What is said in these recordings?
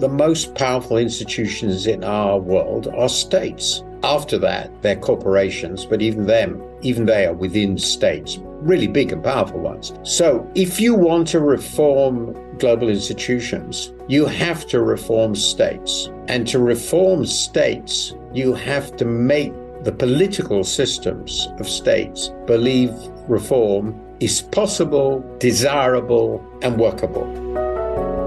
the most powerful institutions in our world are states. After that, they're corporations, but even them, even they are within states, really big and powerful ones. So if you want to reform global institutions, you have to reform states. And to reform states, you have to make the political systems of states believe reform is possible, desirable, and workable.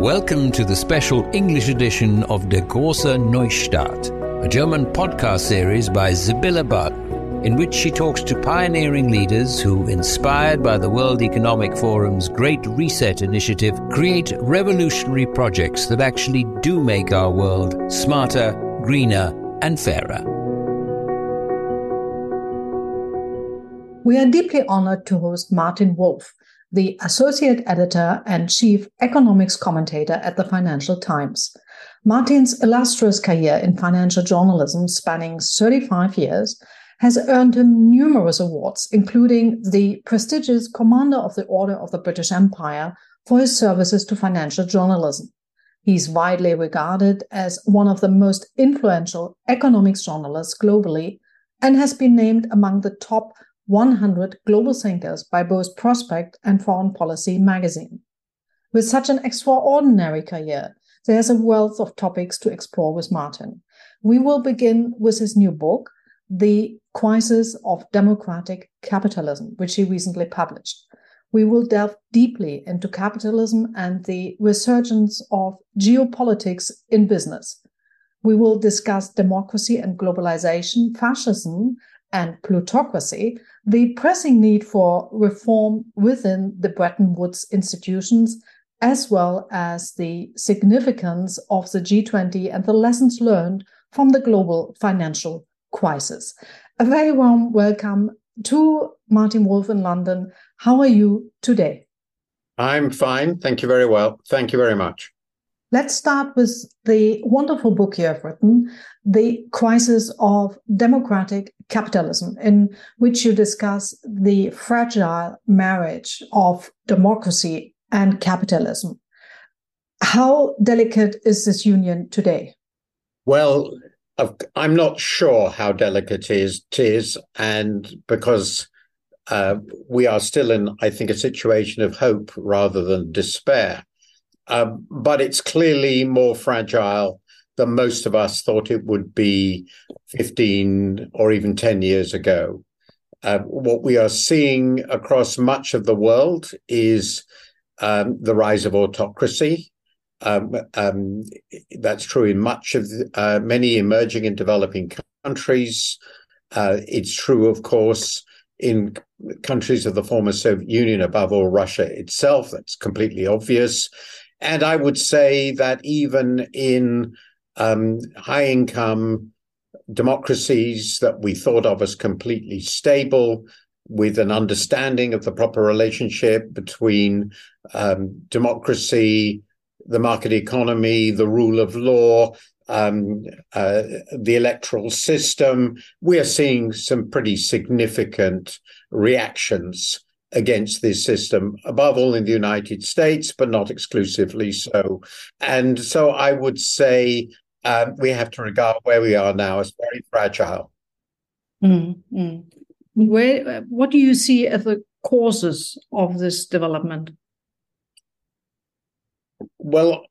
Welcome to the special English edition of Der große Neustart, a German podcast series by Sibylle Barden, in which she talks to pioneering leaders who, inspired by the World Economic Forum's Great Reset initiative, create revolutionary projects that actually do make our world smarter, greener, and fairer. We are deeply honored to host Martin Wolf, the associate editor and chief economics commentator at the Financial Times. Martin's illustrious career in financial journalism, spanning 35 years, has earned him numerous awards, including the prestigious Commander of the Order of the British Empire for his services to financial journalism. He's widely regarded as one of the most influential economics journalists globally and has been named among the top 100 Global Thinkers by both Prospect and Foreign Policy magazine. With such an extraordinary career, there's a wealth of topics to explore with Martin. We will begin with his new book, The Crisis of Democratic Capitalism, which he recently published. We will delve deeply into capitalism and the resurgence of geopolitics in business. We will discuss democracy and globalization, fascism, and plutocracy, the pressing need for reform within the Bretton Woods institutions, as well as the significance of the G20 and the lessons learned from the global financial crisis. A very warm welcome to Martin Wolf in London. How are you today? I'm fine. Thank you very well. Thank you very much. Let's start with the wonderful book you have written, The Crisis of Democratic Capitalism, in which you discuss the fragile marriage of democracy and capitalism. How delicate is this union today? Well, I'm not sure how delicate it is, and because uh, we are still in, I think, a situation of hope rather than despair. Um, but it's clearly more fragile than most of us thought it would be 15 or even 10 years ago. Uh, what we are seeing across much of the world is um, the rise of autocracy. Um, um, that's true in much of the, uh, many emerging and developing countries. Uh, it's true, of course, in countries of the former Soviet Union, above all Russia itself. That's completely obvious. And I would say that even in um, high income democracies that we thought of as completely stable, with an understanding of the proper relationship between um, democracy, the market economy, the rule of law, um, uh, the electoral system, we are seeing some pretty significant reactions against this system, above all in the United States, but not exclusively so. And so I would say um, we have to regard where we are now as very fragile. Mm-hmm. Where, what do you see as the causes of this development? Well,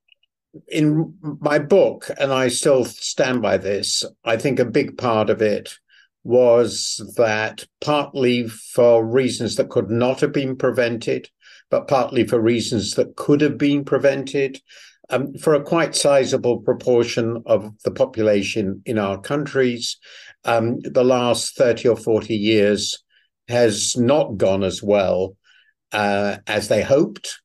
in my book, and I still stand by this, I think a big part of it was that partly for reasons that could not have been prevented, but partly for reasons that could have been prevented, um, for a quite sizable proportion of the population in our countries, um, the last 30 or 40 years has not gone as well uh, as they hoped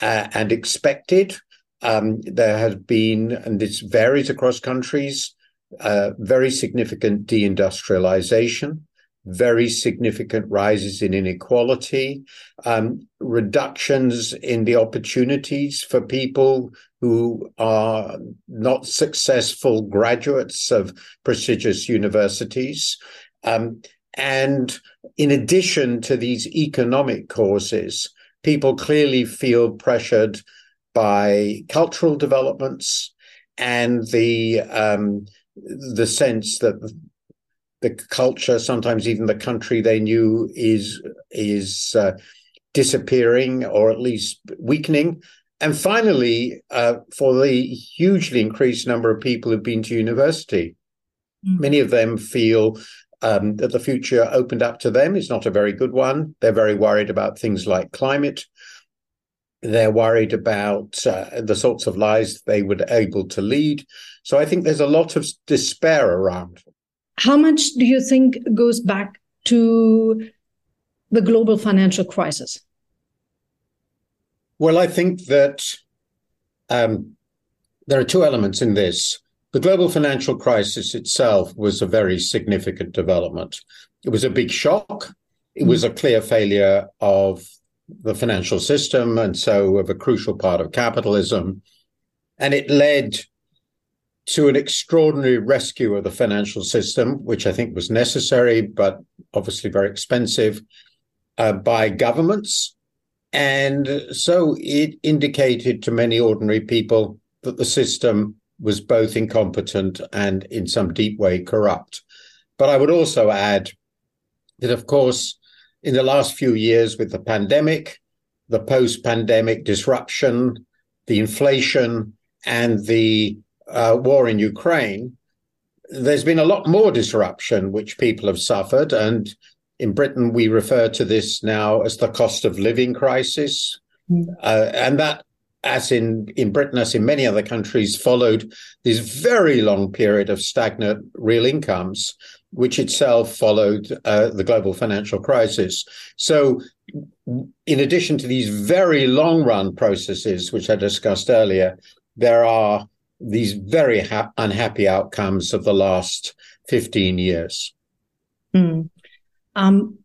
uh, and expected. Um, there has been, and this varies across countries, uh, very significant deindustrialization, very significant rises in inequality, um, reductions in the opportunities for people who are not successful graduates of prestigious universities. Um, and in addition to these economic causes, people clearly feel pressured by cultural developments and the um, the sense that the culture, sometimes even the country they knew, is is uh, disappearing or at least weakening. And finally, uh, for the hugely increased number of people who've been to university, mm. many of them feel um, that the future opened up to them is not a very good one. They're very worried about things like climate. They're worried about uh, the sorts of lives they were able to lead. So I think there's a lot of despair around. How much do you think goes back to the global financial crisis? Well, I think that um, there are two elements in this. The global financial crisis itself was a very significant development. It was a big shock. It was a clear failure of the financial system and so of a crucial part of capitalism. And it led to an extraordinary rescue of the financial system, which I think was necessary, but obviously very expensive, uh, by governments. And so it indicated to many ordinary people that the system was both incompetent and in some deep way corrupt. But I would also add that, of course, in the last few years with the pandemic, the post pandemic disruption, the inflation, and the uh, war in Ukraine, there's been a lot more disruption which people have suffered. And in Britain, we refer to this now as the cost of living crisis. Mm. Uh, and that as in, in Britain, as in many other countries, followed this very long period of stagnant real incomes, which itself followed uh, the global financial crisis. So, in addition to these very long run processes, which I discussed earlier, there are these very ha- unhappy outcomes of the last 15 years. Mm. Um,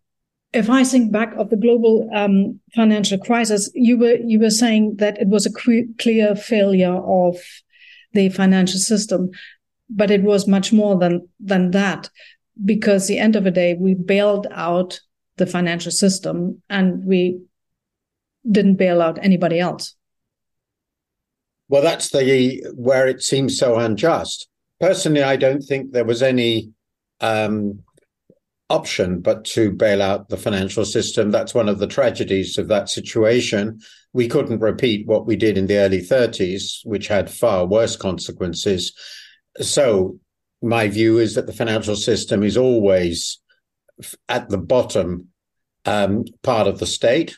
if I think back of the global um, financial crisis, you were you were saying that it was a clear failure of the financial system, but it was much more than than that, because the end of the day we bailed out the financial system and we didn't bail out anybody else. Well, that's the where it seems so unjust. Personally, I don't think there was any um, option but to bail out the financial system. That's one of the tragedies of that situation. We couldn't repeat what we did in the early 30s, which had far worse consequences. So, my view is that the financial system is always at the bottom um, part of the state,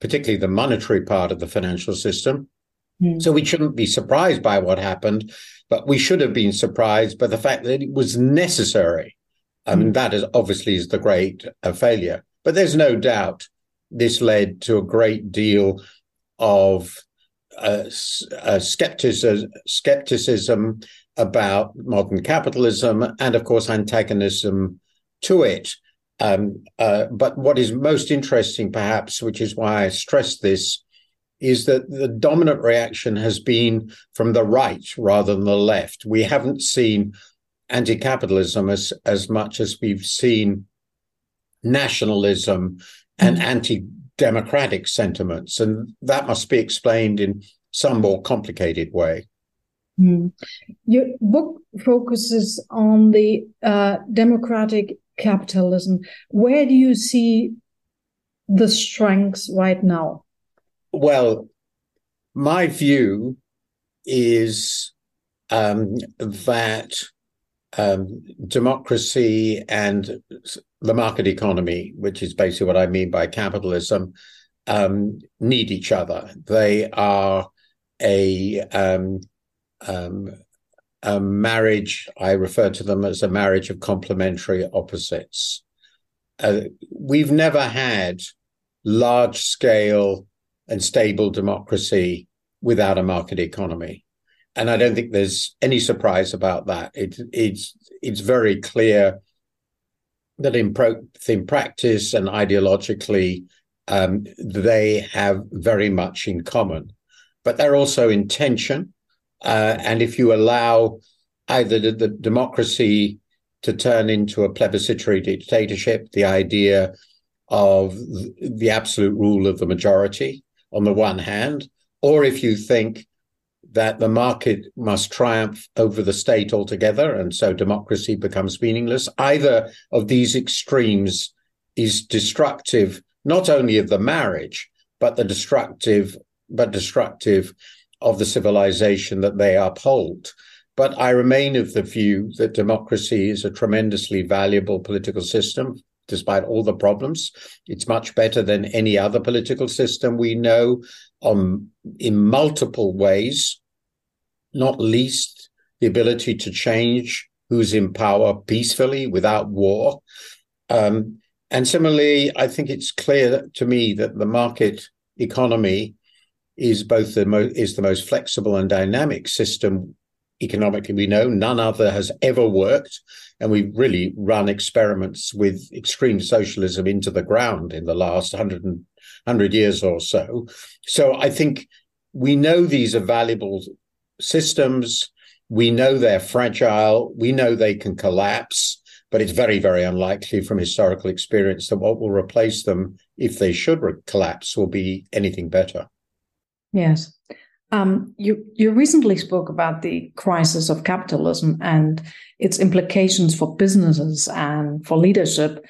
particularly the monetary part of the financial system. Mm. So we shouldn't be surprised by what happened, but we should have been surprised by the fact that it was necessary I mean, that is obviously is the great uh, failure. But there's no doubt this led to a great deal of uh, uh, skepticism, skepticism about modern capitalism and, of course, antagonism to it. Um, uh, but what is most interesting, perhaps, which is why I stress this, is that the dominant reaction has been from the right rather than the left. We haven't seen anti-capitalism as as much as we've seen nationalism and mm. anti-democratic sentiments, and that must be explained in some more complicated way. Mm. Your book focuses on the uh, democratic capitalism. Where do you see the strengths right now? Well, my view is um, that um, democracy and the market economy, which is basically what I mean by capitalism, um, need each other. They are a um, a marriage. I refer to them as a marriage of complementary opposites. Uh, we've never had large scale and stable democracy without a market economy and I don't think there's any surprise about that. It, it's it's very clear that in, pro, in practice and ideologically, um, they have very much in common, but they're also in tension. Uh, and if you allow either the, the democracy to turn into a plebiscitary dictatorship, the idea of the absolute rule of the majority on the one hand, or if you think that the market must triumph over the state altogether, and so democracy becomes meaningless. Either of these extremes is destructive, not only of the marriage, but the destructive, but destructive of the civilization that they uphold. But I remain of the view that democracy is a tremendously valuable political system, despite all the problems. It's much better than any other political system we know on in multiple ways, not least the ability to change who's in power peacefully without war. Um, and similarly, I think it's clear to me that the market economy is both the mo- is the most flexible and dynamic system economically we know. None other has ever worked, and we've really run experiments with extreme socialism into the ground in the last 100, 100 years or so. So I think we know these are valuable systems. We know they're fragile. We know they can collapse, but it's very, very unlikely from historical experience that what will replace them, if they should collapse, will be anything better. Yes. Um, you you recently spoke about the crisis of capitalism and its implications for businesses and for leadership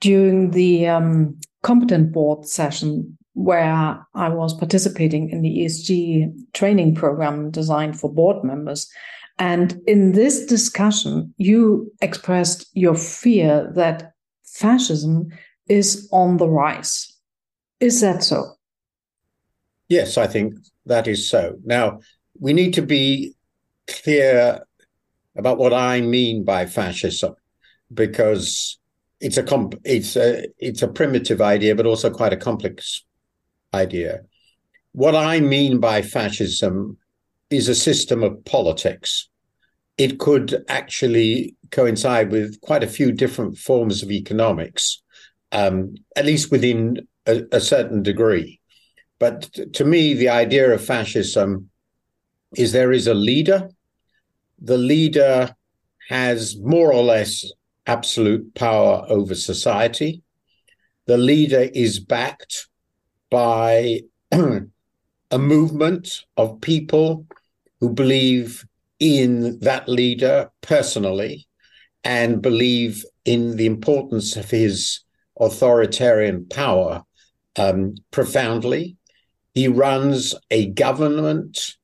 during the um, competent board session where I was participating in the ESG training program designed for board members. And in this discussion, you expressed your fear that fascism is on the rise. Is that so? Yes, I think that is so. Now, we need to be clear about what I mean by fascism, because it's a comp- it's a it's a primitive idea, but also quite a complex idea. What I mean by fascism is a system of politics. It could actually coincide with quite a few different forms of economics, um, at least within a, a certain degree. But to me, the idea of fascism is there is a leader. The leader has more or less absolute power over society. The leader is backed by a movement of people who believe in that leader personally and believe in the importance of his authoritarian power um, profoundly he runs a government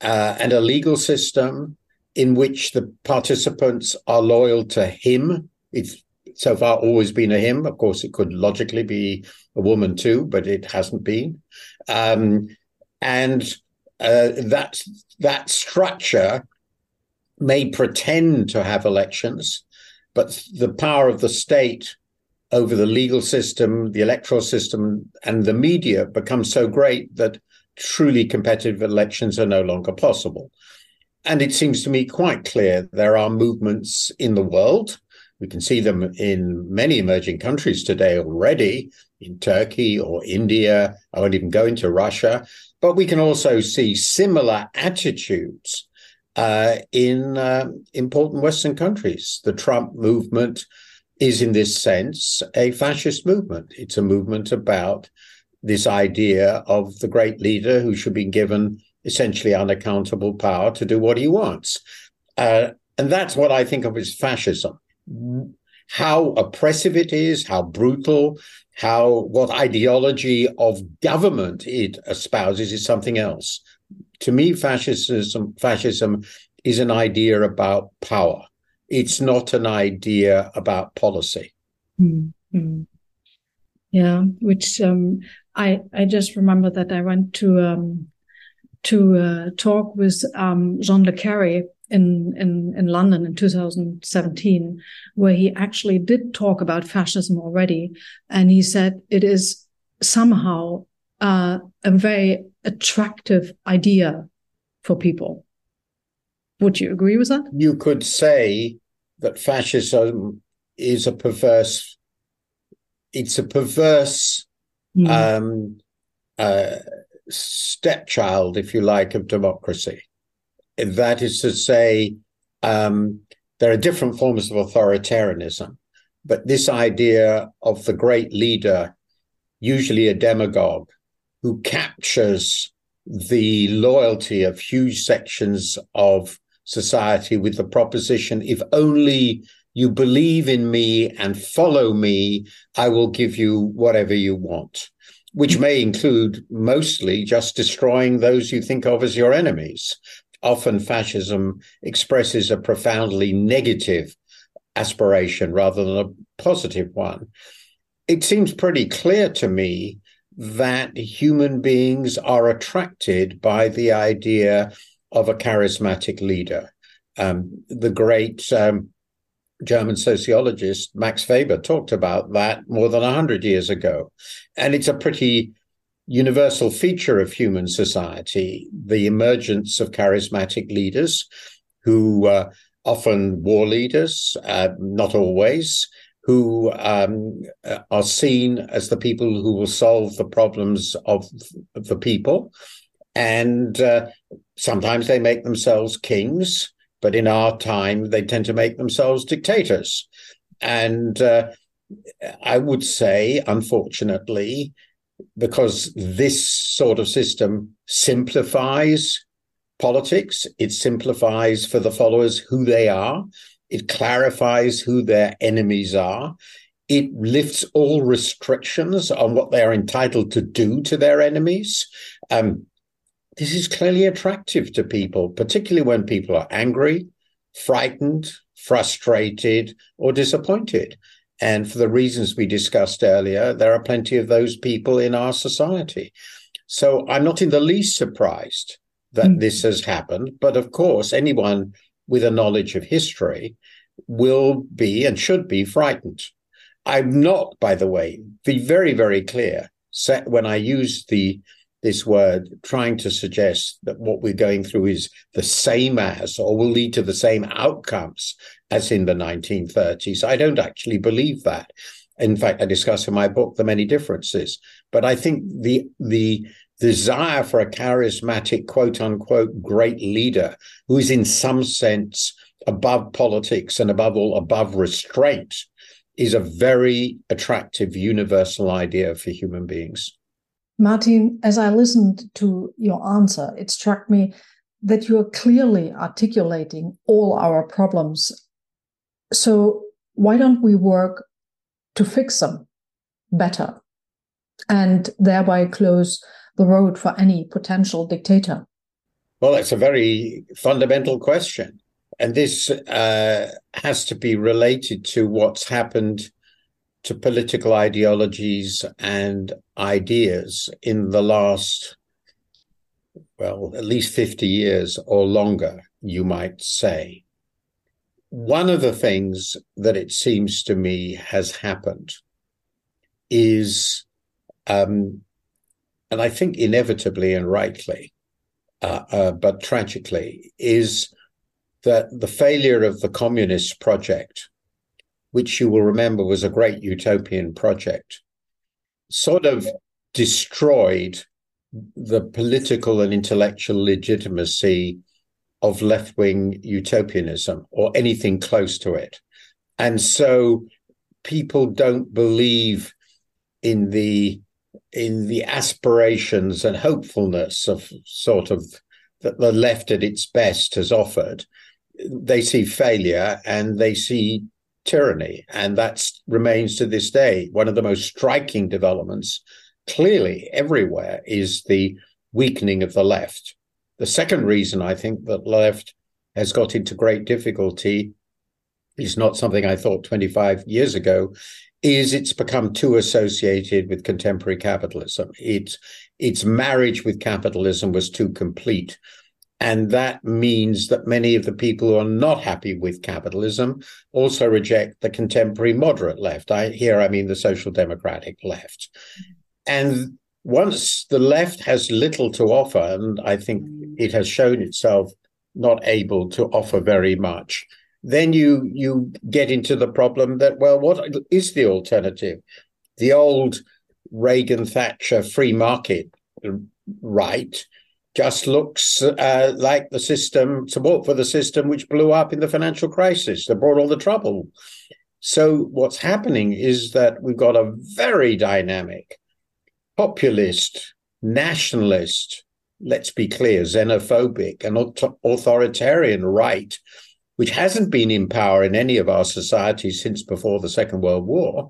uh, and a legal system in which the participants are loyal to him. It's so far always been a him. Of course, it could logically be a woman too, but it hasn't been. Um, and uh, that that structure may pretend to have elections, but the power of the state over the legal system, the electoral system, and the media become so great that truly competitive elections are no longer possible. And it seems to me quite clear there are movements in the world. We can see them in many emerging countries today already, in Turkey or India. I won't even go into Russia. But we can also see similar attitudes uh, in uh, important Western countries. The Trump movement is in this sense a fascist movement. It's a movement about this idea of the great leader who should be given essentially unaccountable power to do what he wants. Uh, and that's what I think of as fascism. How oppressive it is, how brutal, how what ideology of government it espouses is something else. To me, fascism fascism is an idea about power it's not an idea about policy. Mm-hmm. Yeah, which um, I I just remember that I went to um, to uh, talk with um, John le Carre in, in in London in 2017, where he actually did talk about fascism already, and he said it is somehow uh, a very attractive idea for people would you agree with that? You could say that fascism is a perverse. It's a perverse mm. um, uh, stepchild, if you like, of democracy. That is to say, um, there are different forms of authoritarianism, but this idea of the great leader, usually a demagogue, who captures the loyalty of huge sections of society with the proposition if only you believe in me and follow me, I will give you whatever you want, which may include mostly just destroying those you think of as your enemies. Often fascism expresses a profoundly negative aspiration rather than a positive one. It seems pretty clear to me that human beings are attracted by the idea of a charismatic leader. Um, the great um, German sociologist Max Weber talked about that more than 100 years ago. And it's a pretty universal feature of human society the emergence of charismatic leaders who uh, often war leaders, uh, not always, who um, are seen as the people who will solve the problems of the people. And uh, sometimes they make themselves kings, but in our time, they tend to make themselves dictators. And uh, I would say, unfortunately, because this sort of system simplifies politics, it simplifies for the followers who they are, it clarifies who their enemies are. It lifts all restrictions on what they are entitled to do to their enemies. Um, this is clearly attractive to people, particularly when people are angry, frightened, frustrated, or disappointed. And for the reasons we discussed earlier, there are plenty of those people in our society. So I'm not in the least surprised that mm. this has happened. But of course, anyone with a knowledge of history will be and should be frightened. I'm not, by the way, be very, very clear when I use the this word, trying to suggest that what we're going through is the same as or will lead to the same outcomes as in the 1930s. I don't actually believe that. In fact, I discuss in my book the many differences. But I think the the desire for a charismatic, quote unquote, great leader who is in some sense above politics and above all above restraint is a very attractive universal idea for human beings. Martin, as I listened to your answer, it struck me that you are clearly articulating all our problems. So, why don't we work to fix them better and thereby close the road for any potential dictator? Well, that's a very fundamental question. And this uh, has to be related to what's happened to political ideologies and ideas in the last, well, at least 50 years or longer, you might say. One of the things that it seems to me has happened is um, and I think inevitably and rightly, uh, uh, but tragically, is that the failure of the communist project, which you will remember was a great utopian project, sort of destroyed the political and intellectual legitimacy of left wing utopianism or anything close to it. And so people don't believe in the in the aspirations and hopefulness of sort of that the left at its best has offered, they see failure and they see tyranny. And that remains to this day. One of the most striking developments, clearly everywhere, is the weakening of the left. The second reason I think that left has got into great difficulty is not something I thought 25 years ago, is it's become too associated with contemporary capitalism. Its its marriage with capitalism was too complete. And that means that many of the people who are not happy with capitalism also reject the contemporary moderate left. I here I mean the social democratic left. And once the left has little to offer, and I think mm. it has shown itself not able to offer very much, then you you get into the problem that well, what is the alternative? The old Reagan Thatcher free market right just looks uh, like the system support for the system which blew up in the financial crisis that brought all the trouble. So what's happening is that we've got a very dynamic populist, nationalist, let's be clear, xenophobic and authoritarian right, which hasn't been in power in any of our societies since before the Second World War.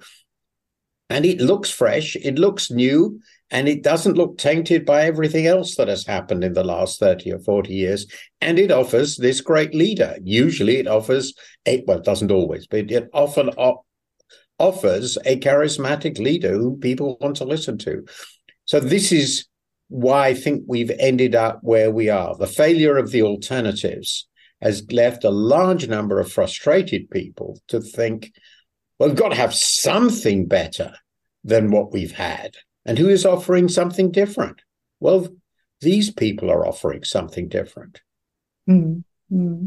And it looks fresh, it looks new, and it doesn't look tainted by everything else that has happened in the last 30 or 40 years. And it offers this great leader. Usually it offers, a, well, it doesn't always, but it often offers a charismatic leader who people want to listen to. So this is why I think we've ended up where we are. The failure of the alternatives has left a large number of frustrated people to think, well, we've got to have something better than what we've had. And who is offering something different? Well, these people are offering something different. Mm-hmm.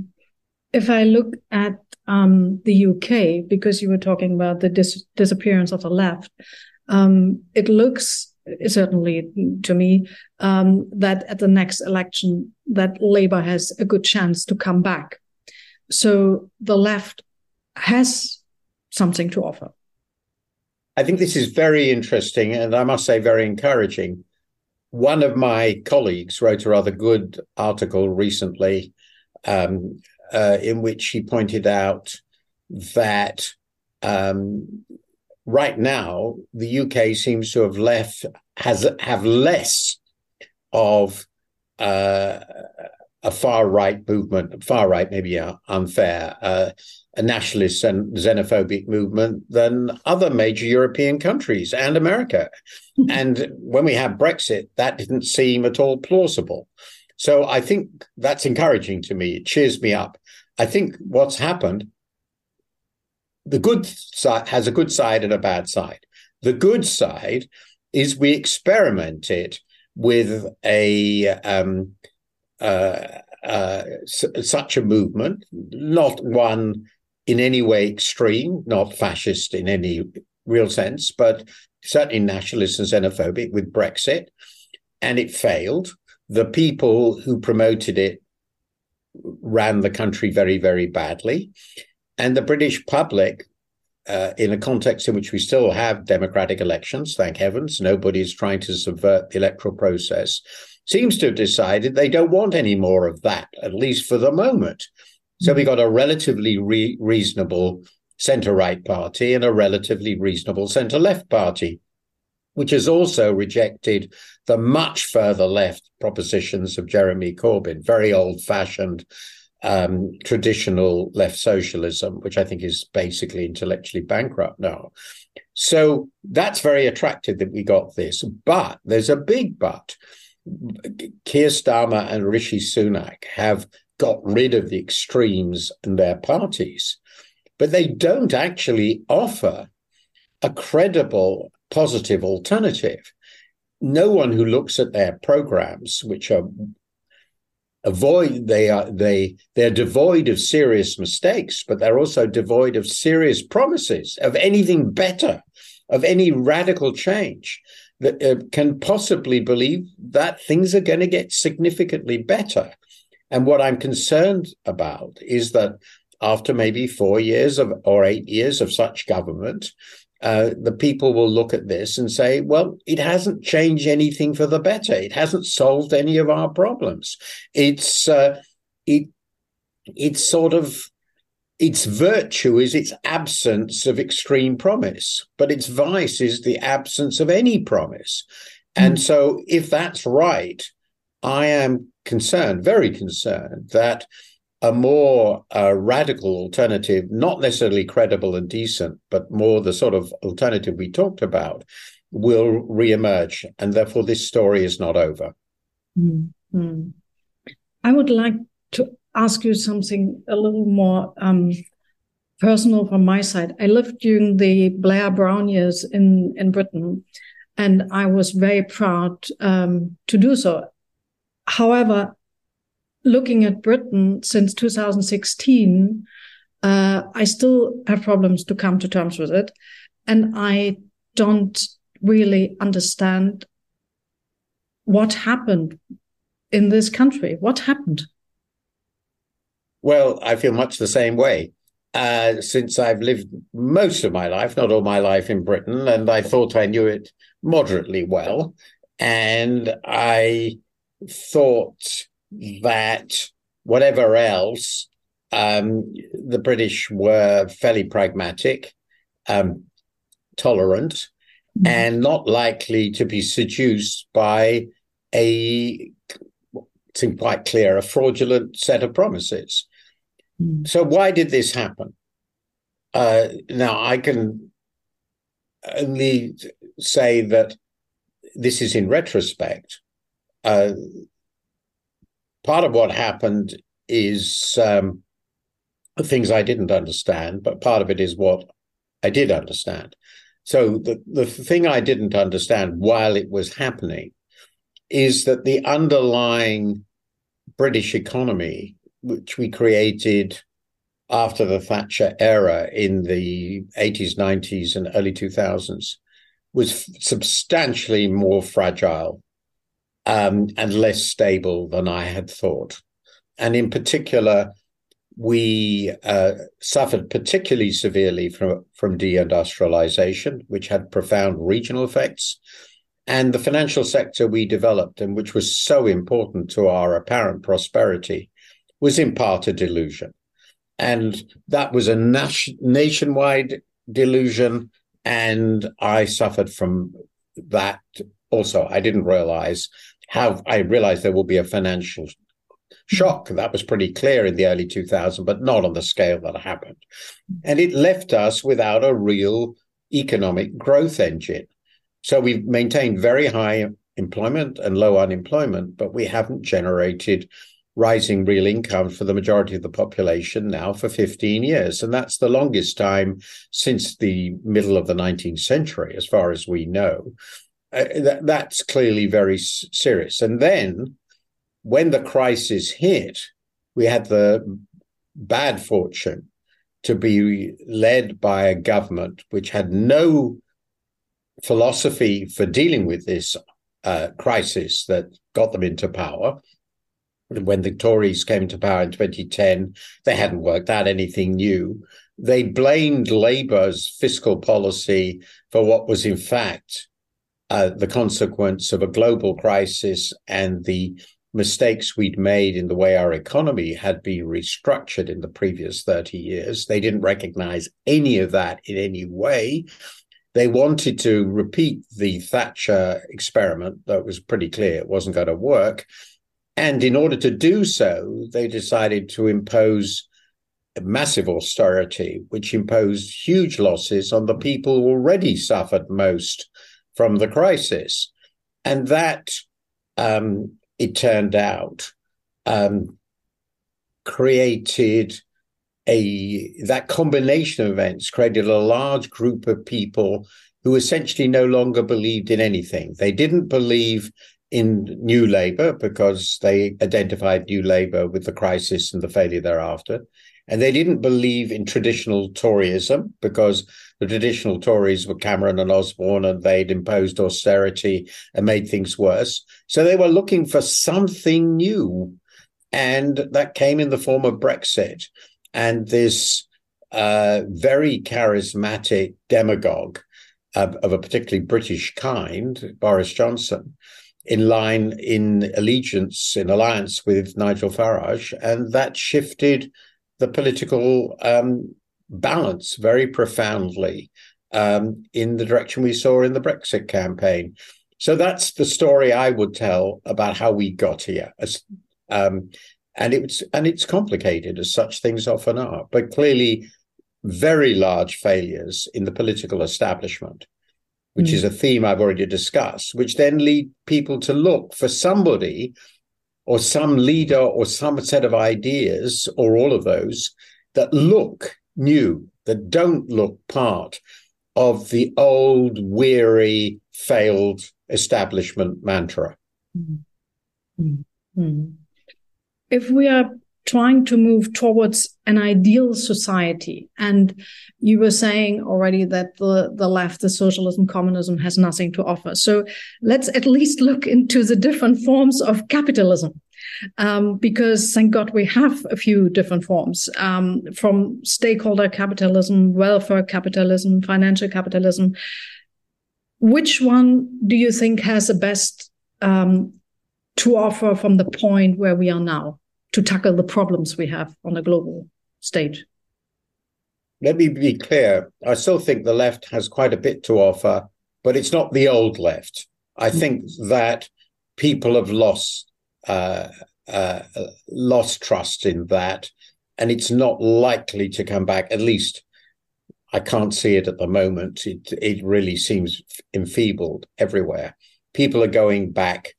If I look at um, the UK, because you were talking about the dis- disappearance of the left, um, it looks certainly to me um, that at the next election that Labour has a good chance to come back. So the left has something to offer. I think this is very interesting and I must say very encouraging. One of my colleagues wrote a rather good article recently um, uh, in which he pointed out that um, right now the UK seems to have left has have less of uh, a far right movement, far right maybe uh, unfair, uh, a nationalist and xenophobic movement than other major European countries and America. and when we had Brexit, that didn't seem at all plausible. So I think that's encouraging to me. It cheers me up. I think what's happened the good side has a good side and a bad side. The good side is we experimented with a um, uh, uh, such a movement, not one in any way extreme, not fascist in any real sense, but certainly nationalist and xenophobic with Brexit, and it failed. The people who promoted it ran the country very, very badly. And the British public, uh, in a context in which we still have democratic elections, thank heavens, nobody's trying to subvert the electoral process, seems to have decided they don't want any more of that, at least for the moment. So we got a relatively re- reasonable centre right party and a relatively reasonable centre left party, which has also rejected the much further left propositions of Jeremy Corbyn, very old fashioned um, traditional left socialism, which I think is basically intellectually bankrupt now. So that's very attractive that we got this. But there's a big but. Keir Starmer and Rishi Sunak have got rid of the extremes in their parties, but they don't actually offer a credible, positive alternative. No one who looks at their programs, which are avoid they are they they're devoid of serious mistakes but they're also devoid of serious promises of anything better of any radical change that uh, can possibly believe that things are going to get significantly better and what i'm concerned about is that after maybe 4 years of or 8 years of such government uh, the people will look at this and say, well, it hasn't changed anything for the better. It hasn't solved any of our problems. It's uh, it it's sort of its virtue is its absence of extreme promise, but its vice is the absence of any promise. Mm. And so, if that's right, I am concerned, very concerned, that a more uh, radical alternative, not necessarily credible and decent, but more the sort of alternative we talked about, will reemerge. And therefore, this story is not over. Mm-hmm. I would like ask you something a little more um, personal from my side. I lived during the Blair Brown years in, in Britain, and I was very proud um, to do so. However, looking at Britain since 2016, uh, I still have problems to come to terms with it. And I don't really understand what happened in this country. What happened? Well, I feel much the same way. Uh, since I've lived most of my life, not all my life in Britain, and I thought I knew it moderately well. And I thought that whatever else, um, the British were fairly pragmatic, um, tolerant, mm-hmm. and not likely to be seduced by a, seemed quite clear, a fraudulent set of promises. Mm-hmm. So, why did this happen? Uh, now, I can only say that this is in retrospect. Uh, part of what happened is um, things I didn't understand, but part of it is what I did understand. So the, the thing I didn't understand while it was happening is that the underlying British economy, which we created after the Thatcher era in the 80s, 90s, and early 2000s, was substantially more fragile um, and less stable than I had thought. And in particular, we uh, suffered particularly severely from, from deindustrialization, which had profound regional effects. And the financial sector we developed, and which was so important to our apparent prosperity, was in part a delusion. And that was a nationwide delusion. And I suffered from that also. I didn't realize how I realized there will be a financial shock. That was pretty clear in the early 2000s, but not on the scale that happened. And it left us without a real economic growth engine. So we've maintained very high employment and low unemployment, but we haven't generated rising real income for the majority of the population now for 15 years. And that's the longest time since the middle of the 19th century, as far as we know. Uh, that, that's clearly very s- serious. And then when the crisis hit, we had the bad fortune to be led by a government which had no philosophy for dealing with this uh, crisis that got them into power. When the Tories came to power in 2010, they hadn't worked out anything new. They blamed Labour's fiscal policy for what was, in fact, uh, the consequence of a global crisis and the mistakes we'd made in the way our economy had been restructured in the previous 30 years. They didn't recognize any of that in any way. They wanted to repeat the Thatcher experiment that was pretty clear it wasn't going to work. And in order to do so, they decided to impose massive austerity, which imposed huge losses on the people who already suffered most from the crisis. And that um, it turned out, um, created a that combination of events created a large group of people who essentially no longer believed in anything. They didn't believe in new labor because they identified new labor with the crisis and the failure thereafter. And they didn't believe in traditional Toryism because the traditional Tories were Cameron and Osborne and they'd imposed austerity and made things worse. So they were looking for something new. And that came in the form of Brexit. And this uh, very charismatic demagogue of, of a particularly British kind, Boris Johnson, in line in allegiance, in alliance with Nigel Farage. And that shifted the political um, balance very profoundly um, in the direction we saw in the Brexit campaign. So that's the story I would tell about how we got here. Um, and it's and it's complicated as such things often are, but clearly very large failures in the political establishment, which mm. is a theme I've already discussed, which then lead people to look for somebody or some leader or some set of ideas or all of those that look new, that don't look part of the old, weary, failed establishment mantra. Mm-hmm. Mm-hmm. If we are trying to move towards an ideal society. And you were saying already that the, the left, the socialism, communism has nothing to offer. So let's at least look into the different forms of capitalism. Um, because thank God we have a few different forms um, from stakeholder capitalism, welfare capitalism, financial capitalism. Which one do you think has the best um, to offer from the point where we are now to tackle the problems we have on a global stage? Let me be clear. I still think the left has quite a bit to offer, but it's not the old left. I mm-hmm. think that people have lost uh, uh, lost trust in that, and it's not likely to come back. At least I can't see it at the moment. It it really seems enfeebled everywhere. People are going back.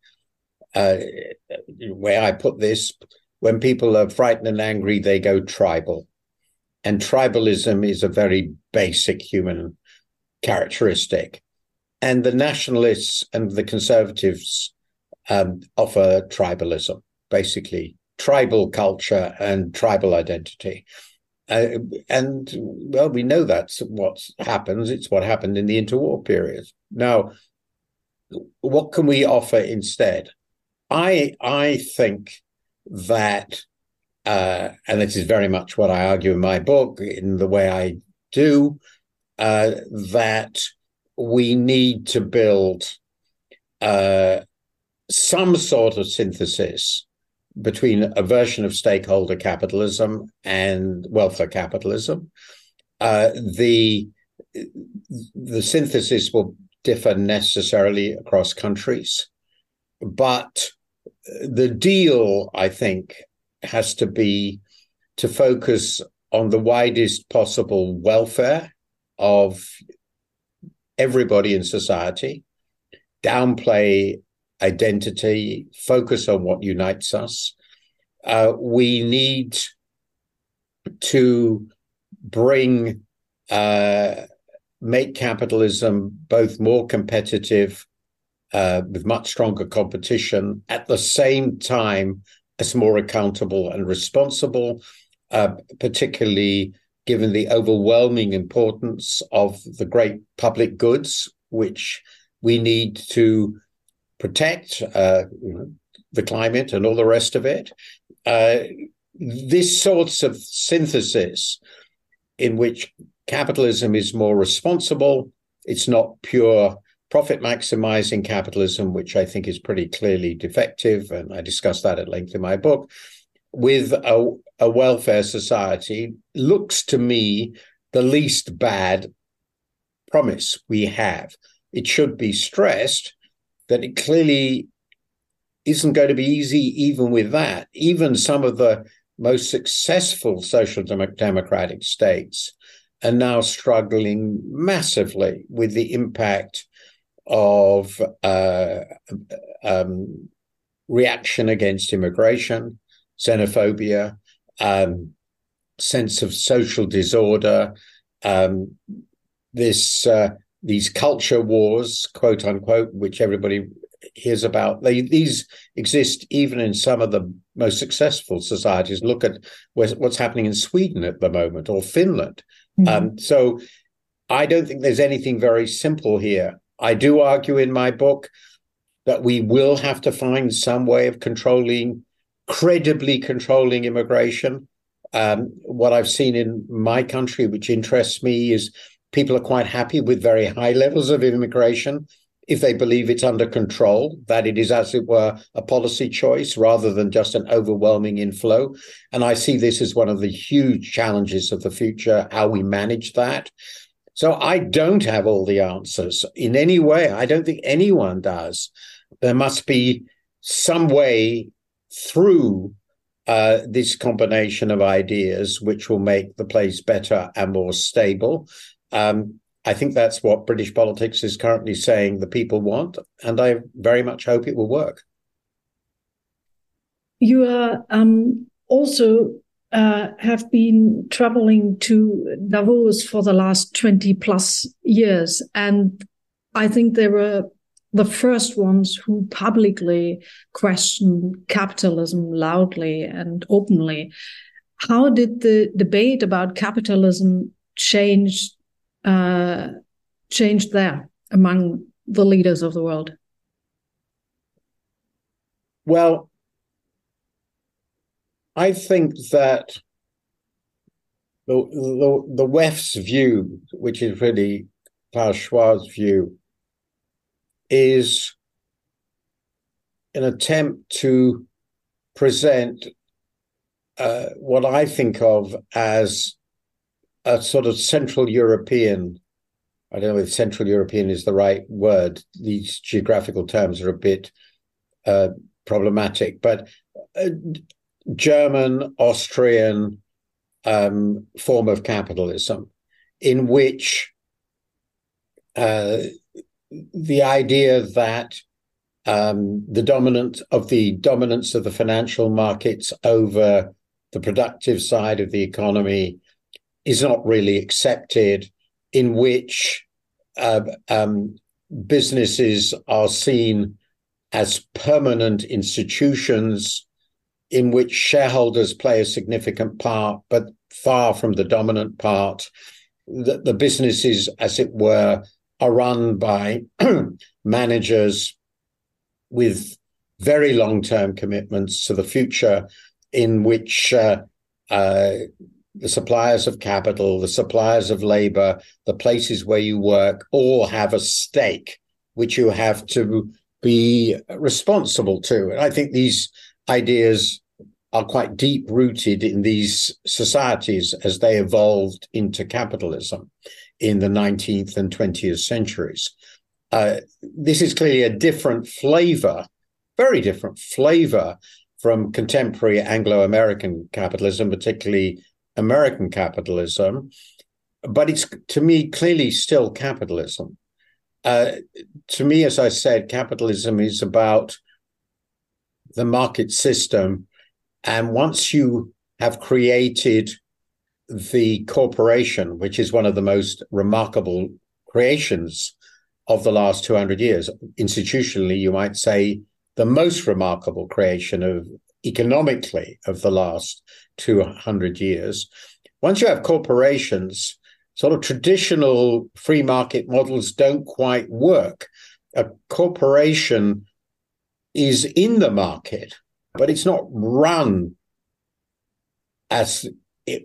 Uh, where I put this, when people are frightened and angry, they go tribal, and tribalism is a very basic human characteristic. And the nationalists and the conservatives um, offer tribalism, basically tribal culture and tribal identity. Uh, and well, we know that's what happens. It's what happened in the interwar period. Now, what can we offer instead? I I think that, uh, and this is very much what I argue in my book, in the way I do, uh, that we need to build uh, some sort of synthesis between a version of stakeholder capitalism and welfare capitalism. Uh, the the synthesis will differ necessarily across countries, but the deal, I think, has to be to focus on the widest possible welfare of everybody in society, downplay identity, focus on what unites us. Uh, we need to bring, uh, make capitalism both more competitive uh, with much stronger competition, at the same time as more accountable and responsible, uh, particularly given the overwhelming importance of the great public goods, which we need to protect uh, the climate and all the rest of it. Uh, this sorts of synthesis in which capitalism is more responsible, it's not pure profit maximizing capitalism, which I think is pretty clearly defective, and I discuss that at length in my book, with a, a welfare society looks to me the least bad promise we have. It should be stressed that it clearly isn't going to be easy, even with that. Even some of the most successful social democratic states are now struggling massively with the impact of uh, um, reaction against immigration, xenophobia, um, sense of social disorder, um, this uh, these culture wars, quote unquote, which everybody hears about. They, these exist even in some of the most successful societies. Look at what's happening in Sweden at the moment or Finland. Mm-hmm. so I don't think there's anything very simple here. I do argue in my book that we will have to find some way of controlling, credibly controlling immigration. Um, what I've seen in my country, which interests me, is people are quite happy with very high levels of immigration if they believe it's under control, that it is, as it were, a policy choice rather than just an overwhelming inflow. And I see this as one of the huge challenges of the future, how we manage that. So I don't have all the answers in any way. I don't think anyone does. There must be some way through uh, this combination of ideas which will make the place better and more stable. Um, I think that's what British politics is currently saying the people want, and I very much hope it will work. You are um, also uh, have been traveling to Davos for the last 20 plus years. And I think they were the first ones who publicly questioned capitalism loudly and openly. How did the debate about capitalism change, uh, change there among the leaders of the world? Well, I think that the, the, the WEF's view, which is really Klaus Schwab's view, is an attempt to present uh, what I think of as a sort of Central European. I don't know if Central European is the right word. These geographical terms are a bit uh, problematic, but uh, German, Austrian um, form of capitalism, in which uh, the idea that um, the dominant of the dominance of the financial markets over the productive side of the economy is not really accepted, in which uh, um, businesses are seen as permanent institutions in which shareholders play a significant part, but far from the dominant part. The, the businesses, as it were, are run by managers with very long term commitments to the future, in which uh, uh, the suppliers of capital, the suppliers of labor, the places where you work all have a stake, which you have to be responsible to. And I think these ideas are quite deep rooted in these societies as they evolved into capitalism in the 19th and 20th centuries. Uh, this is clearly a different flavor, very different flavor from contemporary Anglo American capitalism, particularly American capitalism. But it's to me clearly still capitalism. Uh, to me, as I said, capitalism is about the market system. And once you have created the corporation, which is one of the most remarkable creations of the last 200 years. Institutionally, you might say the most remarkable creation of economically of the last 200 years. Once you have corporations, sort of traditional free market models don't quite work. A corporation is in the market, but it's not run as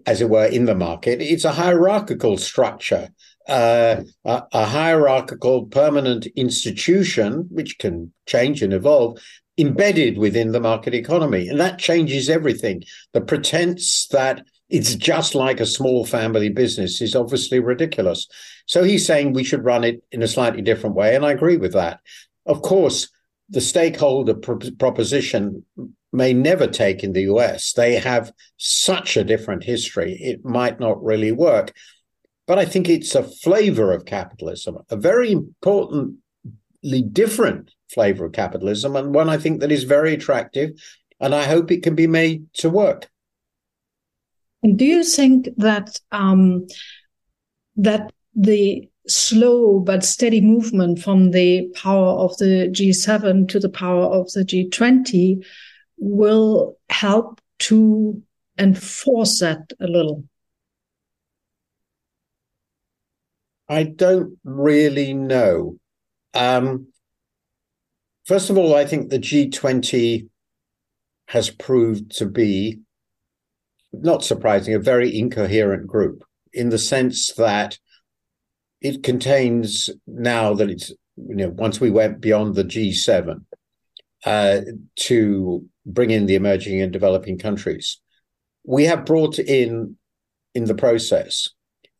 as it were, in the market. It's a hierarchical structure, uh, a, a, hierarchical permanent institution, which can change and evolve, embedded within the market economy. And that changes everything. The pretense that it's just like a small family business is obviously ridiculous. So he's saying we should run it in a slightly different way. And I agree with that. Of course, the stakeholder proposition may never take in the US. They have such a different history, it might not really work. But I think it's a flavor of capitalism, a very importantly different flavor of capitalism, and one I think that is very attractive. And I hope it can be made to work. And do you think that um, that the slow but steady movement from the power of the G7 to the power of the G20 will help to enforce that a little? I don't really know. Um, first of all, I think the G20 has proved to be, not surprising, a very incoherent group in the sense that it contains now that it's, you know, once we went beyond the G7 uh, to bring in the emerging and developing countries. We have brought in, in the process,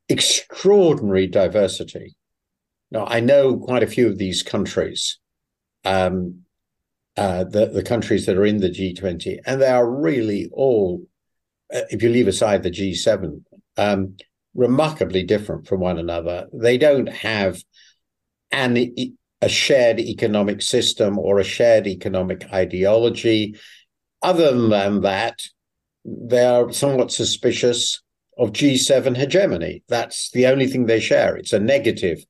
extraordinary diversity. Now, I know quite a few of these countries, um, uh, the, the countries that are in the G20, and they are really all, uh, if you leave aside the G7, um, remarkably different from one another. They don't have an a shared economic system or a shared economic ideology. Other than that, they are somewhat suspicious of G7 hegemony. That's the only thing they share. It's a negative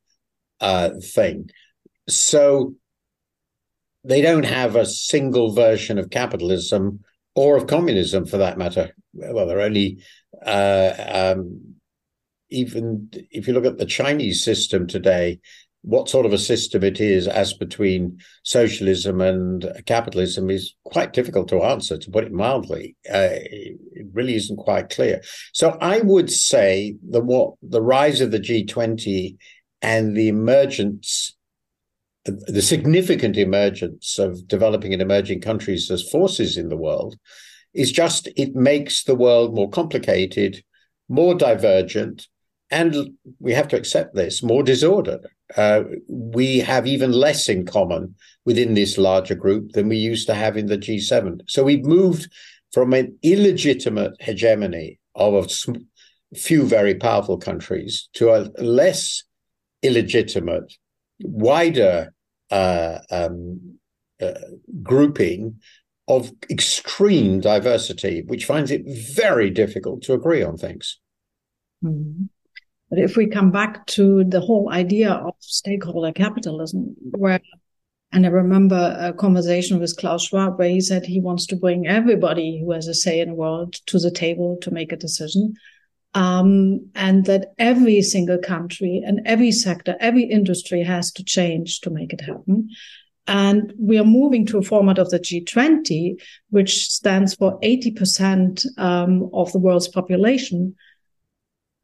uh, thing. So they don't have a single version of capitalism or of communism for that matter. Well, they're only, uh, um, even if you look at the Chinese system today, what sort of a system it is as between socialism and capitalism is quite difficult to answer, to put it mildly. Uh, it really isn't quite clear. So I would say that what the rise of the G20 and the emergence the significant emergence of developing and emerging countries as forces in the world is just it makes the world more complicated, more divergent, and we have to accept this more disorder. Uh, we have even less in common within this larger group than we used to have in the G7. So we've moved from an illegitimate hegemony of a few very powerful countries to a less illegitimate, wider uh, um, uh, grouping of extreme diversity, which finds it very difficult to agree on things. Mm-hmm. But if we come back to the whole idea of stakeholder capitalism, where and I remember a conversation with Klaus Schwab where he said he wants to bring everybody who has a say in the world to the table to make a decision. Um, and that every single country and every sector, every industry has to change to make it happen. And we are moving to a format of the G20, which stands for 80% um, of the world's population.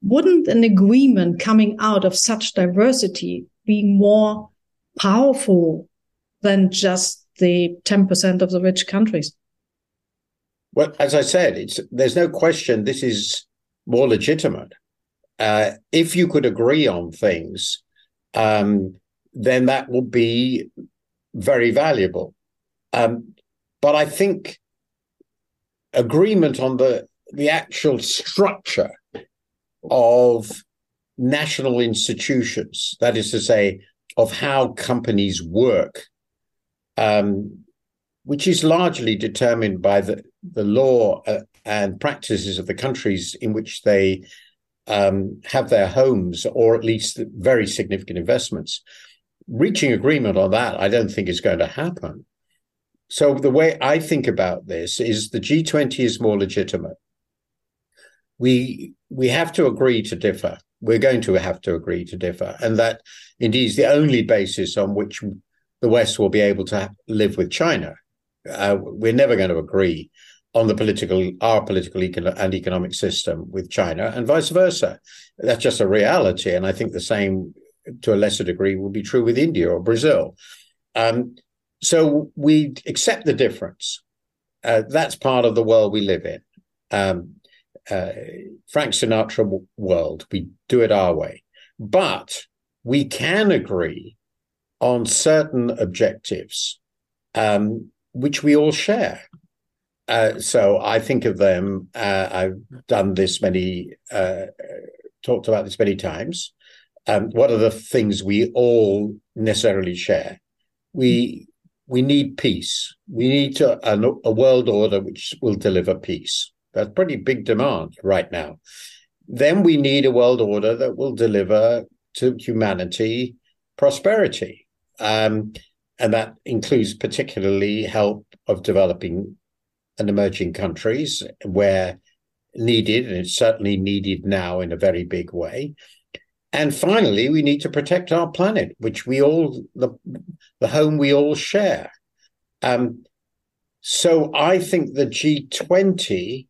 Wouldn't an agreement coming out of such diversity be more powerful than just the 10% of the rich countries? Well, as I said, there's no question this is more legitimate. Uh, if you could agree on things, um, then that would be very valuable. Um, but I think agreement on the the actual structure of national institutions, that is to say, of how companies work, um, which is largely determined by the, the law uh, and practices of the countries in which they um, have their homes or at least very significant investments. Reaching agreement on that, I don't think is going to happen. So the way I think about this is the G20 is more legitimate. We we have to agree to differ. We're going to have to agree to differ, and that indeed is the only basis on which the West will be able to live with China. Uh, we're never going to agree on the political, our political and economic system with China, and vice versa. That's just a reality, and I think the same, to a lesser degree, will be true with India or Brazil. Um, so we accept the difference. Uh, that's part of the world we live in. Um, uh, Frank Sinatra world. We do it our way, but we can agree on certain objectives, um, which we all share. Uh, so I think of them. Uh, I've done this many, uh, talked about this many times. Um, what are the things we all necessarily share? We we need peace. We need to, a, a world order which will deliver peace. That's pretty big demand right now. Then we need a world order that will deliver to humanity prosperity. Um, and that includes particularly help of developing and emerging countries where needed, and it's certainly needed now in a very big way. And finally, we need to protect our planet, which we all, the, the home we all share. Um, so I think the G20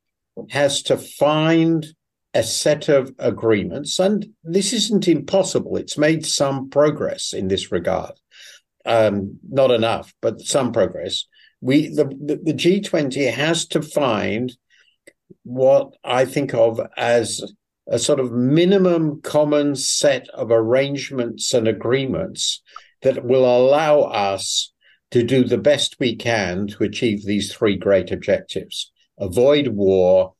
has to find a set of agreements, and this isn't impossible. It's made some progress in this regard um, not enough, but some progress. We the, the, the G20 has to find what I think of as a sort of minimum common set of arrangements and agreements that will allow us to do the best we can to achieve these three great objectives avoid war,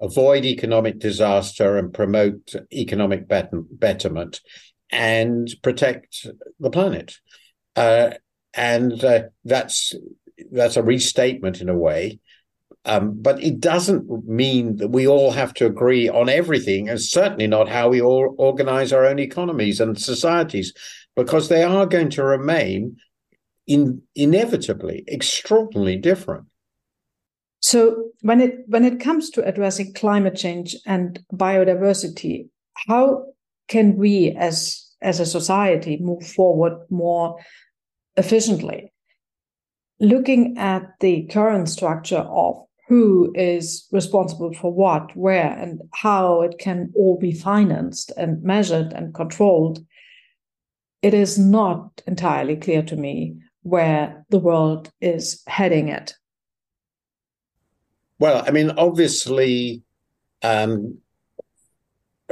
avoid economic disaster, and promote economic betterment, and protect the planet. Uh, and uh, that's that's a restatement in a way. Um, but it doesn't mean that we all have to agree on everything, and certainly not how we all organize our own economies and societies, because they are going to remain in, inevitably extraordinarily different. So when it when it comes to addressing climate change and biodiversity, how can we as as a society move forward more efficiently. Looking at the current structure of who is responsible for what, where, and how it can all be financed and measured and controlled, it is not entirely clear to me where the world is heading at. Well, I mean, obviously, um,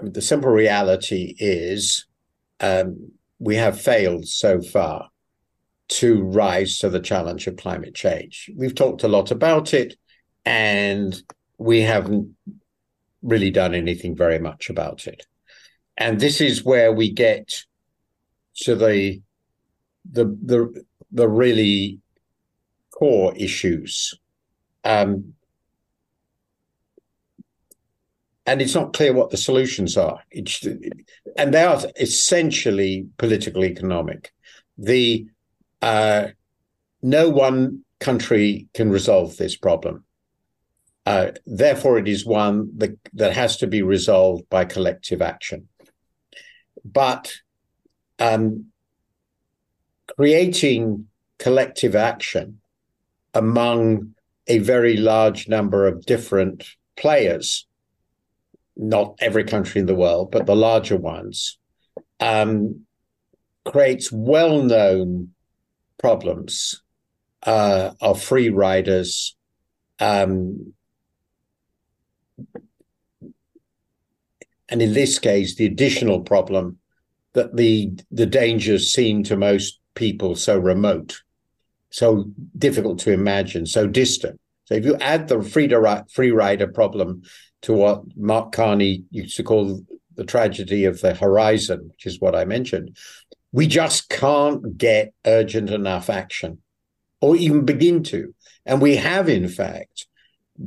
the simple reality is um, we have failed so far to rise to the challenge of climate change. We've talked a lot about it, and we haven't really done anything very much about it. And this is where we get to the the the the really core issues. Um, and it's not clear what the solutions are. It's, and they are essentially political economic. The uh, no one country can resolve this problem. Uh, therefore, it is one that, that has to be resolved by collective action. But um, creating collective action among a very large number of different players, not every country in the world, but the larger ones, um, creates well known problems uh, of free riders. Um, and in this case, the additional problem that the the dangers seem to most people so remote, so difficult to imagine, so distant. So if you add the free, free rider problem to what Mark Carney used to call the tragedy of the horizon, which is what I mentioned, we just can't get urgent enough action or even begin to. And we have, in fact,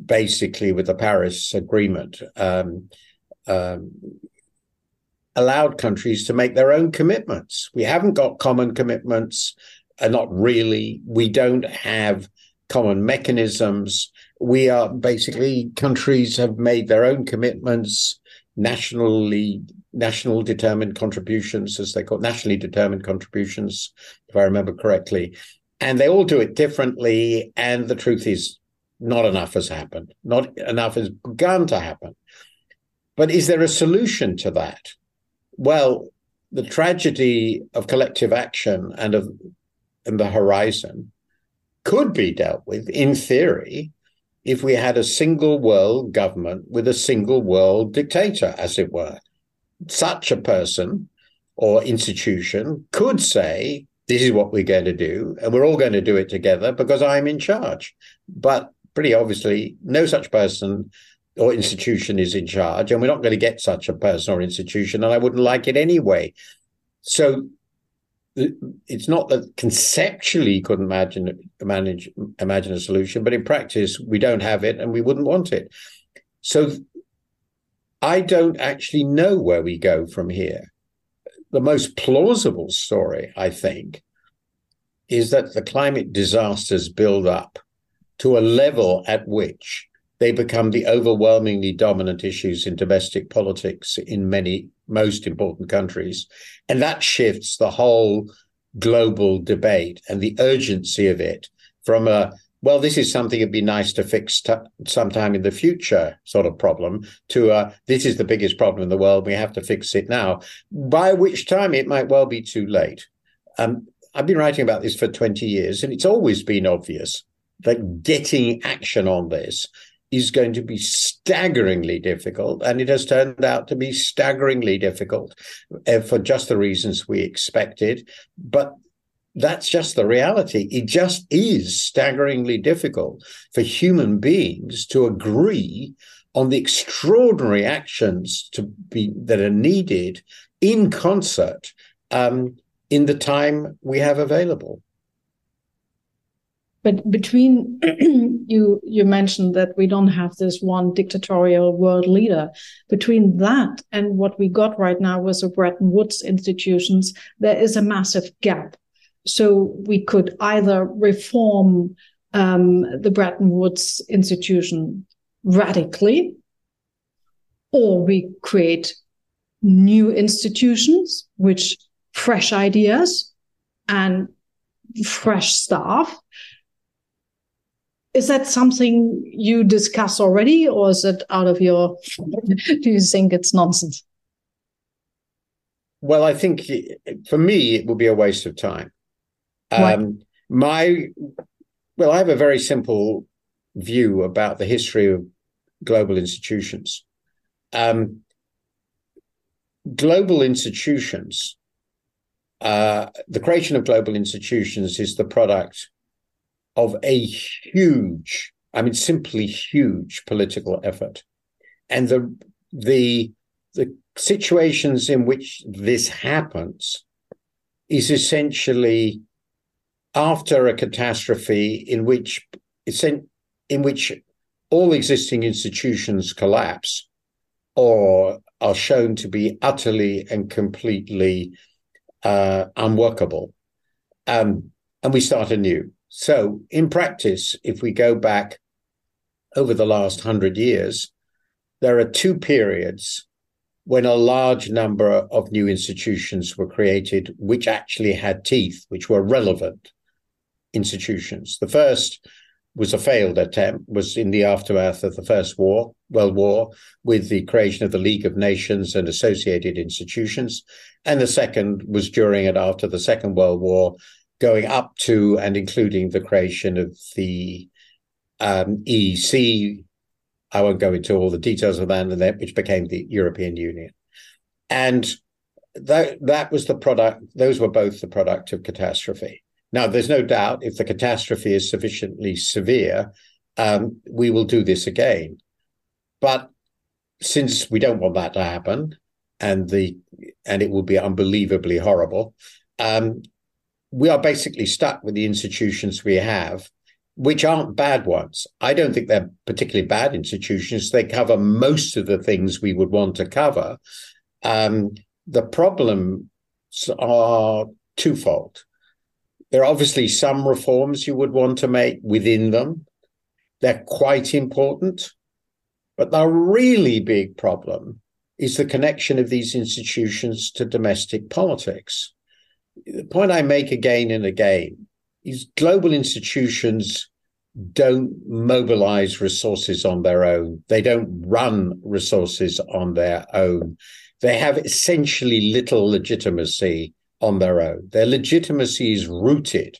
basically with the Paris Agreement, um, um, allowed countries to make their own commitments. We haven't got common commitments, uh, not really. We don't have common mechanisms. We are basically countries have made their own commitments nationally national determined contributions, as they call it, nationally determined contributions, if I remember correctly. And they all do it differently. And the truth is, not enough has happened. Not enough has begun to happen. But is there a solution to that? Well, the tragedy of collective action and of and the horizon could be dealt with in theory if we had a single world government with a single world dictator, as it were such a person or institution could say, this is what we're going to do, and we're all going to do it together because I'm in charge. But pretty obviously, no such person or institution is in charge, and we're not going to get such a person or institution, and I wouldn't like it anyway. So it's not that conceptually you couldn't imagine manage imagine a solution, but in practice we don't have it, and we wouldn't want it. So I don't actually know where we go from here. The most plausible story, I think, is that the climate disasters build up to a level at which they become the overwhelmingly dominant issues in domestic politics in many most important countries. And that shifts the whole global debate and the urgency of it from a well, this is something it'd be nice to fix t- sometime in the future sort of problem to uh, this is the biggest problem in the world. We have to fix it now, by which time it might well be too late. Um, I've been writing about this for 20 years, and it's always been obvious that getting action on this is going to be staggeringly difficult. And it has turned out to be staggeringly difficult uh, for just the reasons we expected. But that's just the reality. It just is staggeringly difficult for human beings to agree on the extraordinary actions to be that are needed in concert um, in the time we have available. But between you, you mentioned that we don't have this one dictatorial world leader. Between that and what we got right now with the Bretton Woods institutions, there is a massive gap so we could either reform um, the Bretton Woods institution radically, or we create new institutions, which fresh ideas and fresh staff. Is that something you discuss already, or is it out of your? do you think it's nonsense? well, I think for me, it would be a waste of time. Um, my, well, I have a very simple view about the history of global institutions. Um, global institutions, uh, the creation of global institutions is the product of a huge, I mean, simply huge political effort. And the the the situations in which this happens is essentially after a catastrophe in which in which all existing institutions collapse or are shown to be utterly and completely uh, unworkable. Um, and we start anew. So, in practice, if we go back over the last hundred years, there are two periods when a large number of new institutions were created, which actually had teeth, which were relevant institutions. The first was a failed attempt, was in the aftermath of the First War, World War, with the creation of the League of Nations and associated institutions. And the second was during and after the Second World War, going up to and including the creation of the um, EEC. I won't go into all the details of that, which became the European Union. And that that was the product, those were both the product of catastrophe. Now, there's no doubt if the catastrophe is sufficiently severe, um, we will do this again. But since we don't want that to happen, and the and it will be unbelievably horrible, um, we are basically stuck with the institutions we have, which aren't bad ones. I don't think they're particularly bad institutions. They cover most of the things we would want to cover. Um, the problems are twofold. There are obviously some reforms you would want to make within them. They're quite important. But the really big problem is the connection of these institutions to domestic politics. The point I make again and again is global institutions don't mobilize resources on their own. They don't run resources on their own. They have essentially little legitimacy on their own. Their legitimacy is rooted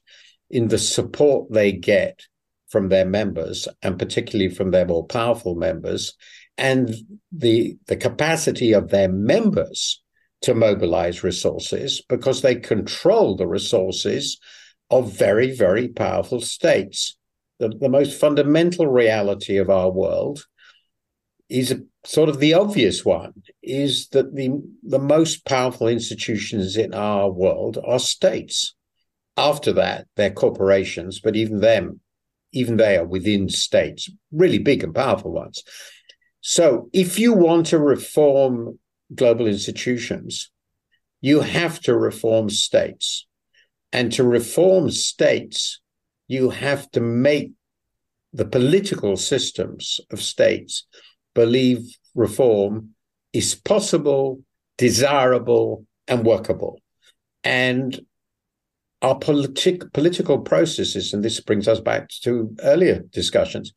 in the support they get from their members, and particularly from their more powerful members, and the, the capacity of their members to mobilize resources because they control the resources of very, very powerful states. The, the most fundamental reality of our world is a, sort of the obvious one is that the the most powerful institutions in our world are states. After that, they're corporations, but even them, even they are within states, really big and powerful ones. So if you want to reform global institutions, you have to reform states. And to reform states, you have to make the political systems of states believe reform is possible, desirable, and workable. And our politic, political processes, and this brings us back to earlier discussions,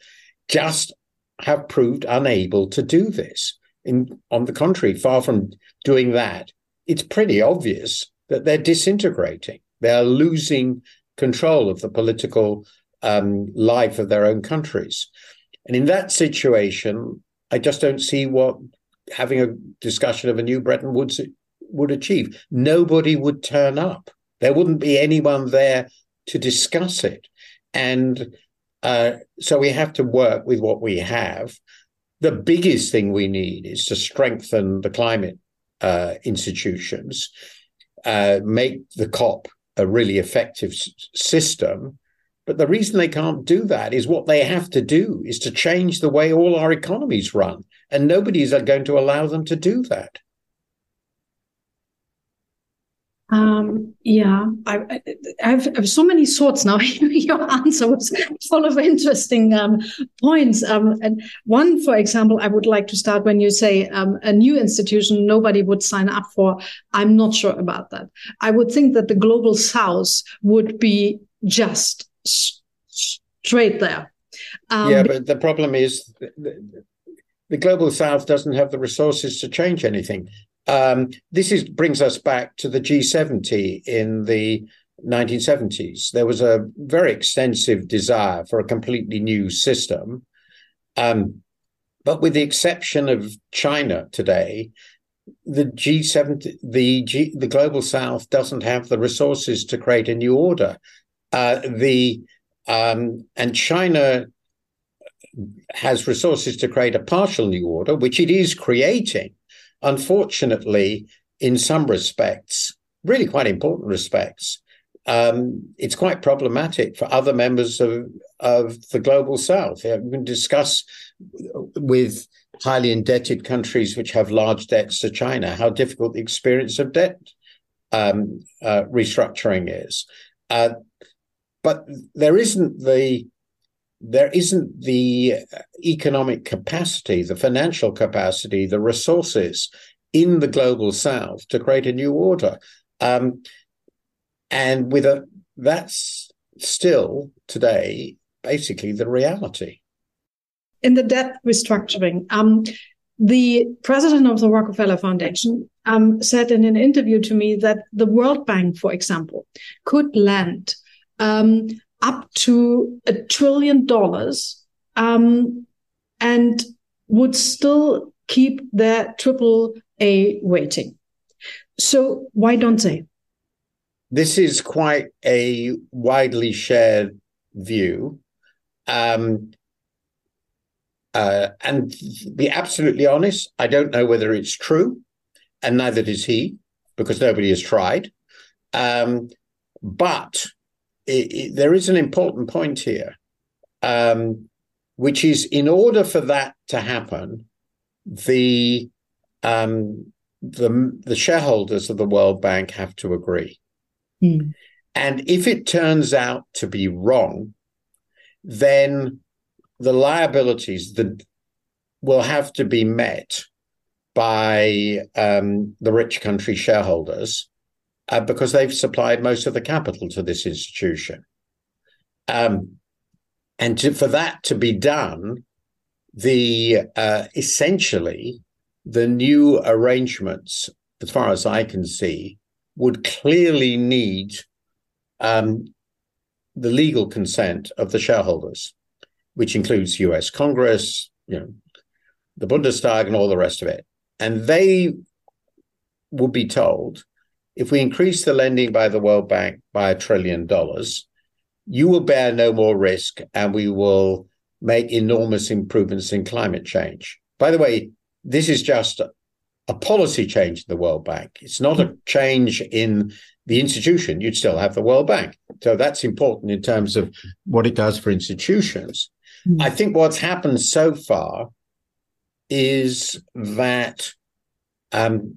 just have proved unable to do this. In, on the contrary, far from doing that, it's pretty obvious that they're disintegrating. They're losing control of the political um, life of their own countries. And in that situation, I just don't see what having a discussion of a new Bretton Woods would achieve. Nobody would turn up. There wouldn't be anyone there to discuss it. And uh, so we have to work with what we have. The biggest thing we need is to strengthen the climate uh, institutions, uh, make the COP a really effective s- system, but the reason they can't do that is what they have to do is to change the way all our economies run. And nobody is going to allow them to do that. Um, yeah, I, have, so many thoughts now. Your answer was full of interesting um, points. Um, and one, for example, I would like to start when you say um, a new institution nobody would sign up for. I'm not sure about that. I would think that the global south would be just straight there. Um, yeah, but the problem is the, global south doesn't have the resources to change anything. Um, this is brings us back to the G70 in the 1970s. There was a very extensive desire for a completely new system. Um, but with the exception of China today, the G7, the G, the global South doesn't have the resources to create a new order. Uh, the um, and China has resources to create a partial new order, which it is creating. Unfortunately, in some respects, really quite important respects, um, it's quite problematic for other members of, of the global south. We can discuss with highly indebted countries which have large debts to China how difficult the experience of debt um, uh, restructuring is. Uh, but there isn't the there isn't the economic capacity, the financial capacity, the resources in the global south to create a new order. Um, and with a that's still today basically the reality. In the debt restructuring, um, the president of the Rockefeller Foundation um, said in an interview to me that the World Bank, for example, could lend um, up to a trillion dollars um, and would still keep their triple A rating. So why don't they? this is quite a widely shared view. Um, uh, and be absolutely honest, I don't know whether it's true, and neither does he, because nobody has tried. Um, but it, it, there is an important point here, um, which is in order for that to happen, the um, the the shareholders of the World Bank have to agree. Mm. And if it turns out to be wrong, then the liabilities that will have to be met by um, the rich country shareholders uh, because they've supplied most of the capital to this institution. Um, and to, for that to be done, the uh, essentially the new arrangements, as far as I can see, would clearly need um, the legal consent of the shareholders, which includes U.S. Congress, you know, the Bundestag, and all the rest of it. And they would be told, if we increase the lending by the World Bank by a trillion dollars, you will bear no more risk, and we will make enormous improvements in climate change. By the way, this is just a policy change in the World Bank. It's not a change in the institution. You'd still have the World Bank. So that's important in terms of what it does for institutions. Mm-hmm. I think what's happened so far is that um,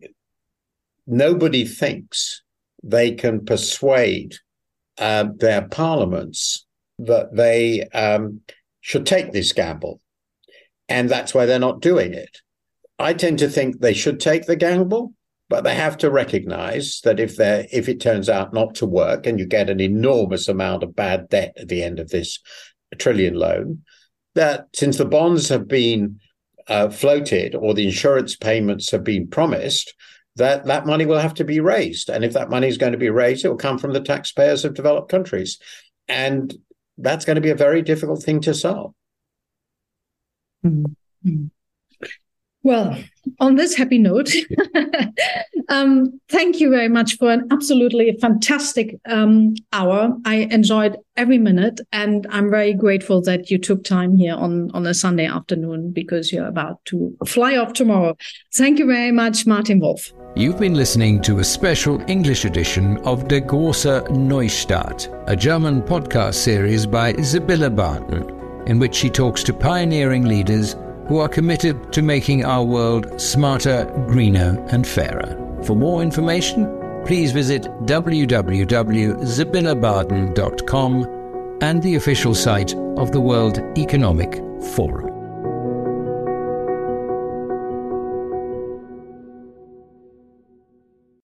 nobody thinks they can persuade uh, their parliaments that they um, should take this gamble. And that's why they're not doing it. I tend to think they should take the gamble, but they have to recognize that if they if it turns out not to work and you get an enormous amount of bad debt at the end of this trillion loan, that since the bonds have been uh, floated or the insurance payments have been promised, that that money will have to be raised. And if that money is going to be raised, it will come from the taxpayers of developed countries. And that's going to be a very difficult thing to solve. Mm-hmm. Well, on this happy note, um, thank you very much for an absolutely fantastic um, hour. I enjoyed every minute, and I'm very grateful that you took time here on, on a Sunday afternoon because you're about to fly off tomorrow. Thank you very much, Martin Wolf. You've been listening to a special English edition of Der große Neustart, a German podcast series by Sibylle Barden, in which she talks to pioneering leaders who are committed to making our world smarter, greener, and fairer. For more information, please visit www.sibyllebarden.com and the official site of the World Economic Forum.